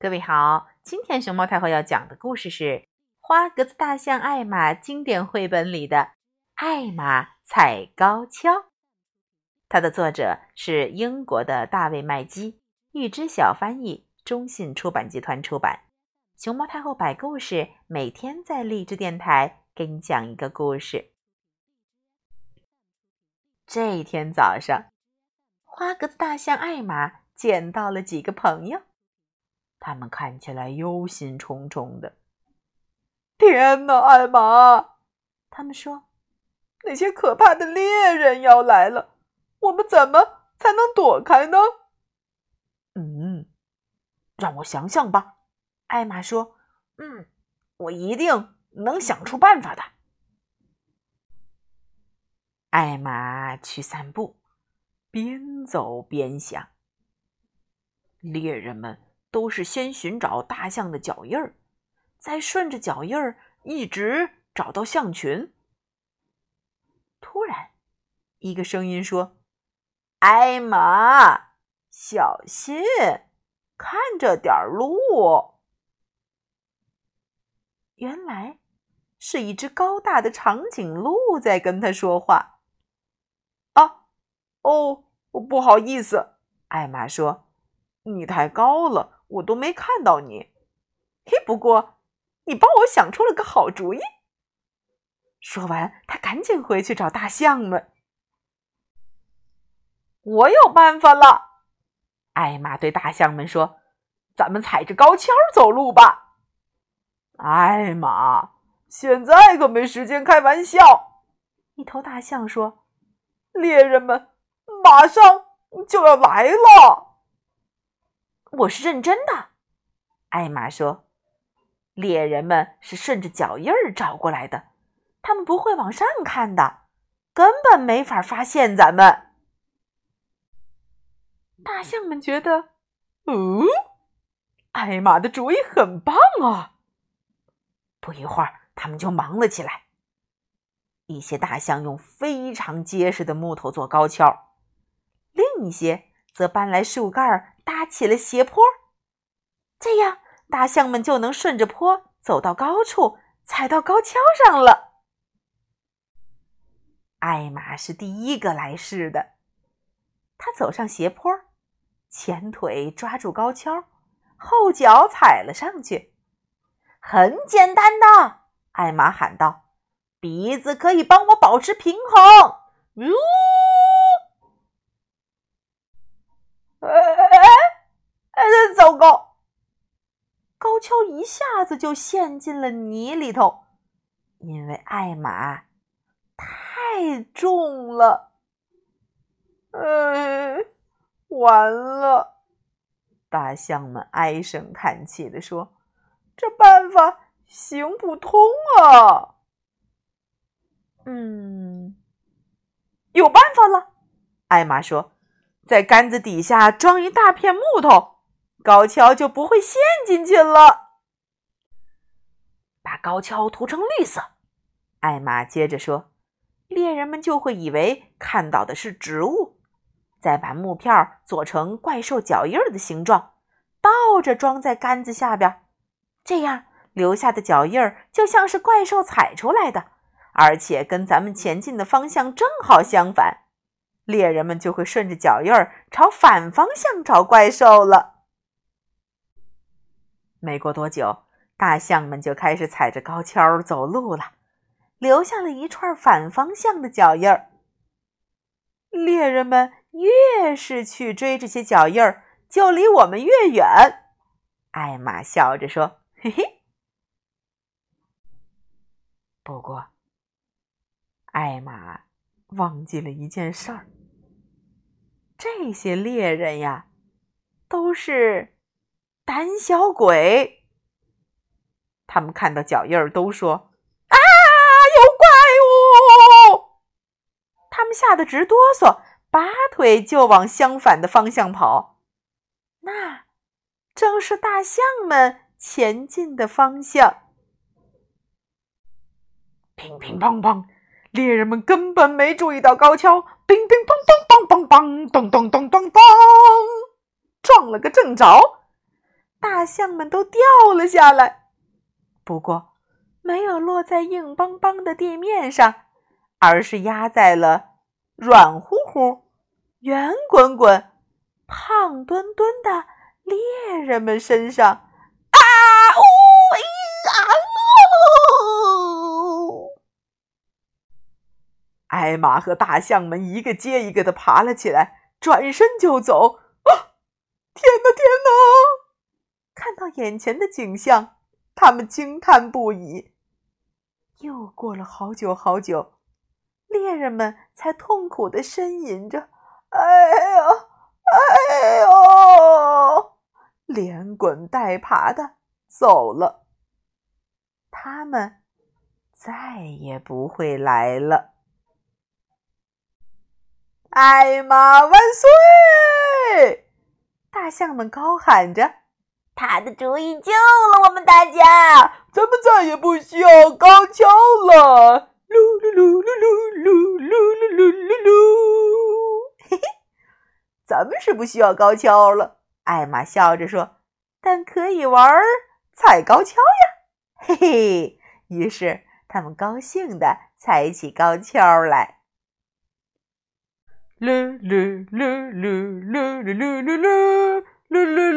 各位好，今天熊猫太后要讲的故事是《花格子大象艾玛》经典绘本里的《艾玛踩高跷》。它的作者是英国的大卫麦基，一只小翻译，中信出版集团出版。熊猫太后摆故事，每天在励志电台给你讲一个故事。这一天早上，花格子大象艾玛见到了几个朋友。他们看起来忧心忡忡的。天哪，艾玛！他们说：“那些可怕的猎人要来了，我们怎么才能躲开呢？”嗯，让我想想吧。艾玛说：“嗯，我一定能想出办法的。”艾玛去散步，边走边想：猎人们。都是先寻找大象的脚印儿，再顺着脚印儿一直找到象群。突然，一个声音说：“艾玛，小心，看着点路。”原来是一只高大的长颈鹿在跟他说话。啊，哦，不好意思，艾玛说：“你太高了。”我都没看到你，嘿！不过你帮我想出了个好主意。说完，他赶紧回去找大象们。我有办法了，艾玛对大象们说：“咱们踩着高跷走路吧。”艾玛，现在可没时间开玩笑。一头大象说：“猎人们马上就要来了。”我是认真的，艾玛说：“猎人们是顺着脚印儿找过来的，他们不会往上看的，根本没法发现咱们。”大象们觉得，哦，艾玛的主意很棒啊！不一会儿，他们就忙了起来。一些大象用非常结实的木头做高跷，另一些则搬来树干儿。搭起了斜坡，这样大象们就能顺着坡走到高处，踩到高跷上了。艾玛是第一个来试的，他走上斜坡，前腿抓住高跷，后脚踩了上去。很简单的，艾玛喊道：“鼻子可以帮我保持平衡。”呜。糟糕！高跷一下子就陷进了泥里头，因为艾玛太重了。嗯，完了！大象们唉声叹气的说：“这办法行不通啊！”嗯，有办法了。艾玛说：“在杆子底下装一大片木头。”高跷就不会陷进去了。把高跷涂成绿色，艾玛接着说：“猎人们就会以为看到的是植物。再把木片做成怪兽脚印的形状，倒着装在杆子下边，这样留下的脚印就像是怪兽踩出来的，而且跟咱们前进的方向正好相反。猎人们就会顺着脚印朝反方向找怪兽了。”没过多久，大象们就开始踩着高跷走路了，留下了一串反方向的脚印儿。猎人们越是去追这些脚印儿，就离我们越远。艾玛笑着说：“嘿嘿。”不过，艾玛忘记了一件事儿：这些猎人呀，都是……胆小鬼，他们看到脚印儿都说：“啊，有怪物！”他们吓得直哆嗦，拔腿就往相反的方向跑。那正是大象们前进的方向。乒乒乓乓，猎人们根本没注意到高跷。乒乒乓乓，梆梆梆，咚咚咚咚咚，撞了个正着。大象们都掉了下来。不过，没有落在硬邦邦的地面上，而是压在了软乎乎、圆滚滚、胖墩墩的猎人们身上。啊呜！啊呜艾玛和大象们一个接一个的爬了起来，转身就走。啊！天哪，天哪！看到眼前的景象，他们惊叹不已。又过了好久好久，猎人们才痛苦的呻吟着：“哎呦，哎呦！”连滚带爬的走了。他们再也不会来了。艾玛万岁！大象们高喊着：“他的主意救了我们大家，咱们再也不需要高跷了！”噜噜噜噜噜噜噜噜噜噜噜。嘿嘿，咱们是不需要高跷了。艾玛笑着说：“但可以玩踩高跷呀！” 嘿嘿。于是他们高兴地踩起高跷来。噜噜噜噜噜噜噜噜噜 le